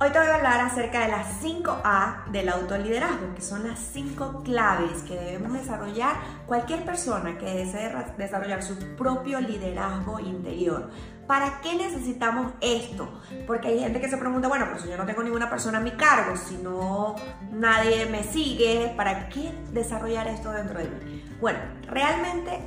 Hoy te voy a hablar acerca de las 5A del autoliderazgo, que son las 5 claves que debemos desarrollar cualquier persona que desee desarrollar su propio liderazgo interior. ¿Para qué necesitamos esto? Porque hay gente que se pregunta, bueno, pues yo no tengo ninguna persona a mi cargo, si no nadie me sigue, ¿para qué desarrollar esto dentro de mí? Bueno, realmente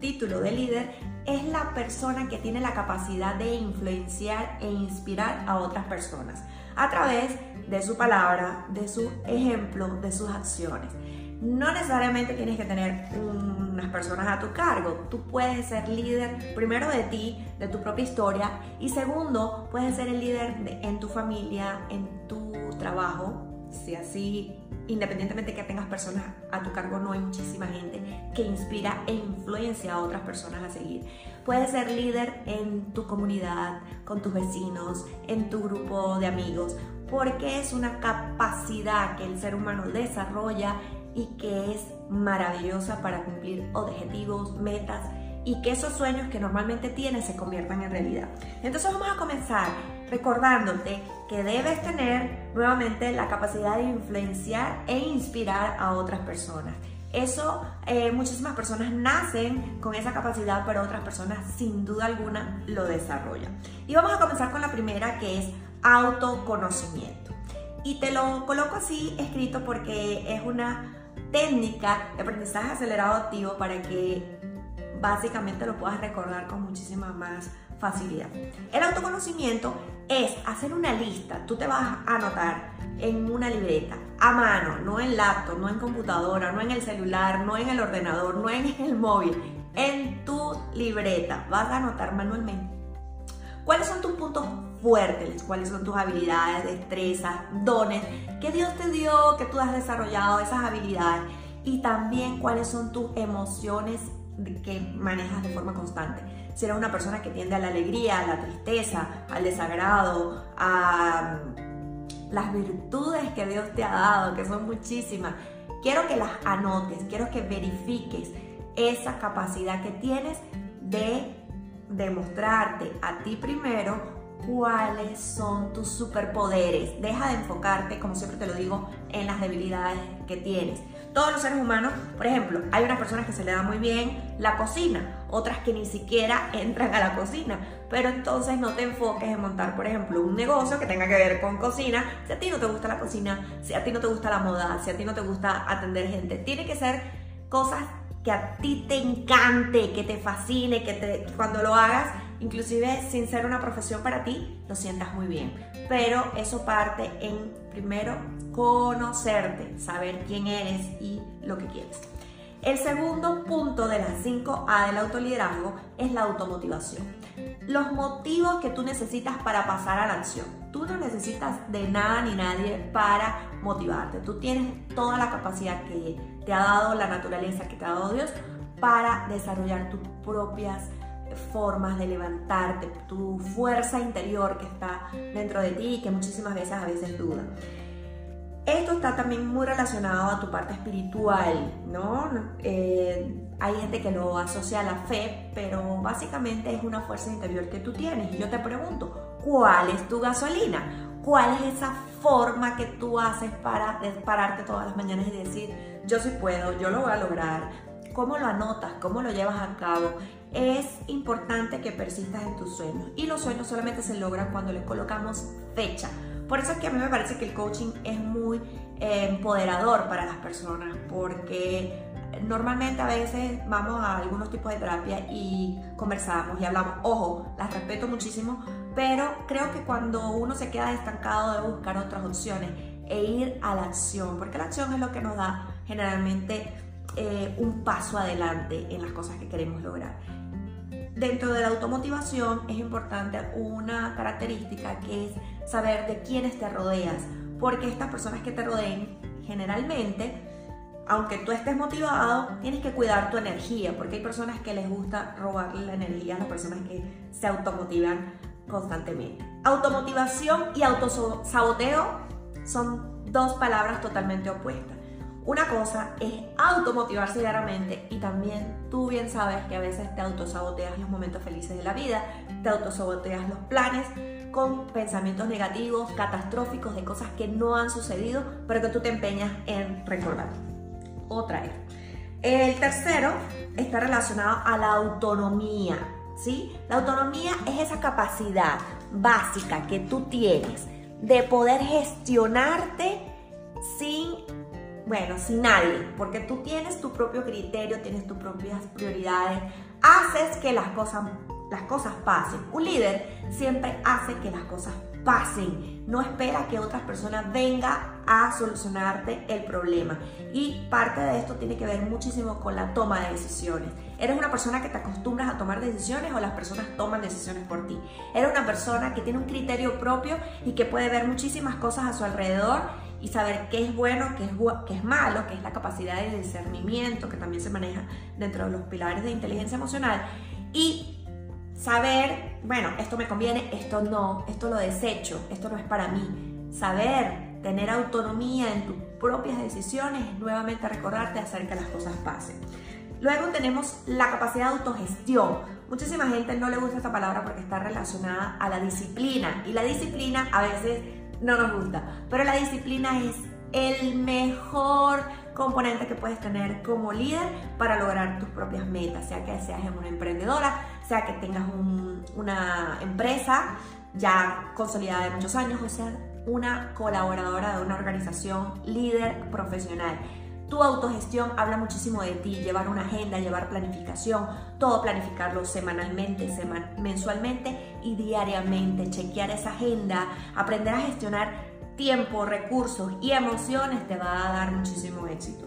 título de líder es la persona que tiene la capacidad de influenciar e inspirar a otras personas a través de su palabra, de su ejemplo, de sus acciones. No necesariamente tienes que tener unas personas a tu cargo. Tú puedes ser líder primero de ti, de tu propia historia y segundo, puedes ser el líder en tu familia, en tu trabajo, si así, independientemente que tengas personas a tu cargo, no hay muchísima gente que inspira e influencia a otras personas a seguir. Puedes ser líder en tu comunidad, con tus vecinos, en tu grupo de amigos, porque es una capacidad que el ser humano desarrolla y que es maravillosa para cumplir objetivos, metas y que esos sueños que normalmente tienes se conviertan en realidad. Entonces vamos a comenzar recordándote que debes tener nuevamente la capacidad de influenciar e inspirar a otras personas. Eso, eh, muchísimas personas nacen con esa capacidad, pero otras personas sin duda alguna lo desarrollan. Y vamos a comenzar con la primera que es autoconocimiento. Y te lo coloco así escrito porque es una técnica de aprendizaje acelerado activo para que básicamente lo puedas recordar con muchísima más facilidad. El autoconocimiento es hacer una lista, tú te vas a anotar en una libreta, a mano, no en laptop, no en computadora, no en el celular, no en el ordenador, no en el móvil, en tu libreta, vas a anotar manualmente. ¿Cuáles son tus puntos fuertes? ¿Cuáles son tus habilidades, destrezas, dones que Dios te dio, que tú has desarrollado esas habilidades? Y también cuáles son tus emociones que manejas de forma constante. Si eres una persona que tiende a la alegría, a la tristeza, al desagrado, a mm, las virtudes que Dios te ha dado, que son muchísimas, quiero que las anotes, quiero que verifiques esa capacidad que tienes de demostrarte a ti primero cuáles son tus superpoderes. Deja de enfocarte, como siempre te lo digo, en las debilidades que tienes. Todos los seres humanos, por ejemplo, hay unas personas que se le da muy bien la cocina, otras que ni siquiera entran a la cocina. Pero entonces no te enfoques en montar, por ejemplo, un negocio que tenga que ver con cocina. Si a ti no te gusta la cocina, si a ti no te gusta la moda, si a ti no te gusta atender gente, tiene que ser cosas que a ti te encante, que te fascine, que cuando lo hagas inclusive sin ser una profesión para ti, lo sientas muy bien. Pero eso parte en primero conocerte, saber quién eres y lo que quieres. El segundo punto de las 5A del autoliderazgo es la automotivación. Los motivos que tú necesitas para pasar a la acción. Tú no necesitas de nada ni nadie para motivarte. Tú tienes toda la capacidad que te ha dado la naturaleza, que te ha dado Dios, para desarrollar tus propias formas de levantarte, tu fuerza interior que está dentro de ti y que muchísimas veces a veces duda. Esto está también muy relacionado a tu parte espiritual, ¿no? Eh, hay gente que lo asocia a la fe, pero básicamente es una fuerza interior que tú tienes. Y yo te pregunto, ¿cuál es tu gasolina? ¿Cuál es esa forma que tú haces para pararte todas las mañanas y decir, yo sí puedo, yo lo voy a lograr, cómo lo anotas, cómo lo llevas a cabo. Es importante que persistas en tus sueños y los sueños solamente se logran cuando les colocamos fecha. Por eso es que a mí me parece que el coaching es muy eh, empoderador para las personas porque normalmente a veces vamos a algunos tipos de terapia y conversamos y hablamos. Ojo, las respeto muchísimo, pero creo que cuando uno se queda estancado de buscar otras opciones e ir a la acción, porque la acción es lo que nos da generalmente eh, un paso adelante en las cosas que queremos lograr. Dentro de la automotivación es importante una característica que es saber de quiénes te rodeas, porque estas personas que te rodeen generalmente aunque tú estés motivado, tienes que cuidar tu energía, porque hay personas que les gusta robarle la energía a las personas que se automotivan constantemente. Automotivación y autosaboteo son dos palabras totalmente opuestas. Una cosa es automotivarse diariamente y también tú bien sabes que a veces te autosaboteas los momentos felices de la vida, te autosaboteas los planes con pensamientos negativos, catastróficos de cosas que no han sucedido, pero que tú te empeñas en recordar o traer. El tercero está relacionado a la autonomía, ¿sí? La autonomía es esa capacidad básica que tú tienes de poder gestionarte sin bueno, sin nadie, porque tú tienes tu propio criterio, tienes tus propias prioridades, haces que las cosas, las cosas pasen. Un líder siempre hace que las cosas pasen, no espera que otras personas vengan a solucionarte el problema. Y parte de esto tiene que ver muchísimo con la toma de decisiones. ¿Eres una persona que te acostumbras a tomar decisiones o las personas toman decisiones por ti? ¿Eres una persona que tiene un criterio propio y que puede ver muchísimas cosas a su alrededor y saber qué es bueno, qué es, qué es malo, qué es la capacidad de discernimiento que también se maneja dentro de los pilares de inteligencia emocional y saber, bueno, esto me conviene, esto no, esto lo desecho, esto no es para mí. Saber tener autonomía en tus propias decisiones es nuevamente recordarte hacer que las cosas pasen. Luego tenemos la capacidad de autogestión. Muchísima gente no le gusta esta palabra porque está relacionada a la disciplina y la disciplina a veces no nos gusta. Pero la disciplina es el mejor componente que puedes tener como líder para lograr tus propias metas, sea que seas una emprendedora, sea que tengas una empresa ya consolidada de muchos años, o sea, una colaboradora de una organización líder profesional. Tu autogestión habla muchísimo de ti, llevar una agenda, llevar planificación, todo planificarlo semanalmente, mensualmente y diariamente, chequear esa agenda, aprender a gestionar tiempo, recursos y emociones te va a dar muchísimo éxito.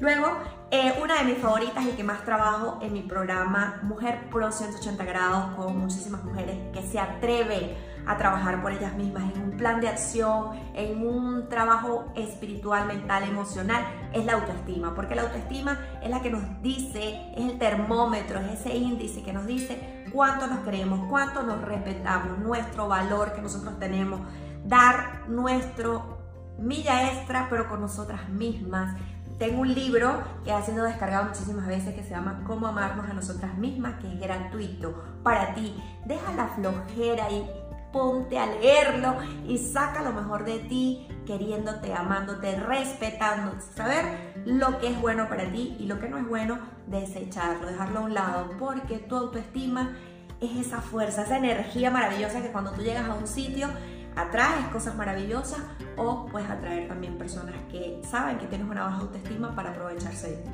Luego, eh, una de mis favoritas y que más trabajo en mi programa Mujer Pro 180 grados con muchísimas mujeres que se atreven a trabajar por ellas mismas en un plan de acción, en un trabajo espiritual, mental, emocional, es la autoestima, porque la autoestima es la que nos dice, es el termómetro, es ese índice que nos dice cuánto nos creemos, cuánto nos respetamos, nuestro valor que nosotros tenemos, dar nuestro milla extra, pero con nosotras mismas. Tengo un libro que ha sido descargado muchísimas veces que se llama Cómo amarnos a nosotras mismas, que es gratuito para ti. Deja la flojera y ponte a leerlo y saca lo mejor de ti, queriéndote, amándote, respetando, saber lo que es bueno para ti y lo que no es bueno, desecharlo, dejarlo a un lado, porque tu autoestima es esa fuerza, esa energía maravillosa que cuando tú llegas a un sitio atraes cosas maravillosas o puedes atraer también personas que saben que tienes una baja autoestima para aprovecharse de ti.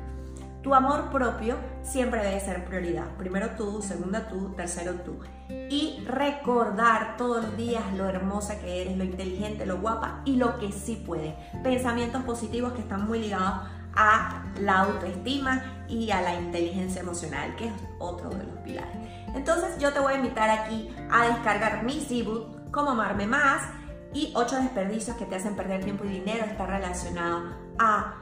Tu amor propio siempre debe ser prioridad. Primero tú, segunda tú, tercero tú. Y recordar todos los días lo hermosa que eres, lo inteligente, lo guapa y lo que sí puedes. Pensamientos positivos que están muy ligados a la autoestima y a la inteligencia emocional, que es otro de los pilares. Entonces yo te voy a invitar aquí a descargar mi ebook, Cómo amarme más, y 8 desperdicios que te hacen perder tiempo y dinero. Está relacionado a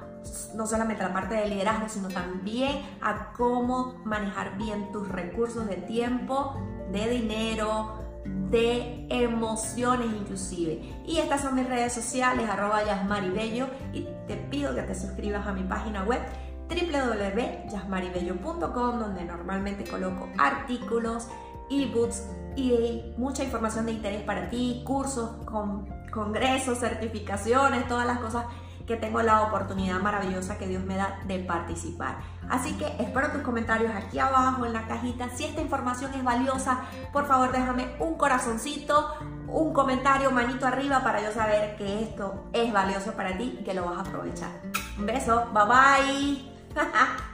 no solamente la parte de liderazgo, sino también a cómo manejar bien tus recursos de tiempo, de dinero, de emociones inclusive. Y estas son mis redes sociales, arroba yasmaribello, y te pido que te suscribas a mi página web www.yasmaribello.com, donde normalmente coloco artículos, ebooks y mucha información de interés para ti, cursos, con, congresos, certificaciones, todas las cosas que tengo la oportunidad maravillosa que Dios me da de participar. Así que espero tus comentarios aquí abajo en la cajita. Si esta información es valiosa, por favor déjame un corazoncito, un comentario, manito arriba para yo saber que esto es valioso para ti y que lo vas a aprovechar. Un beso, bye bye.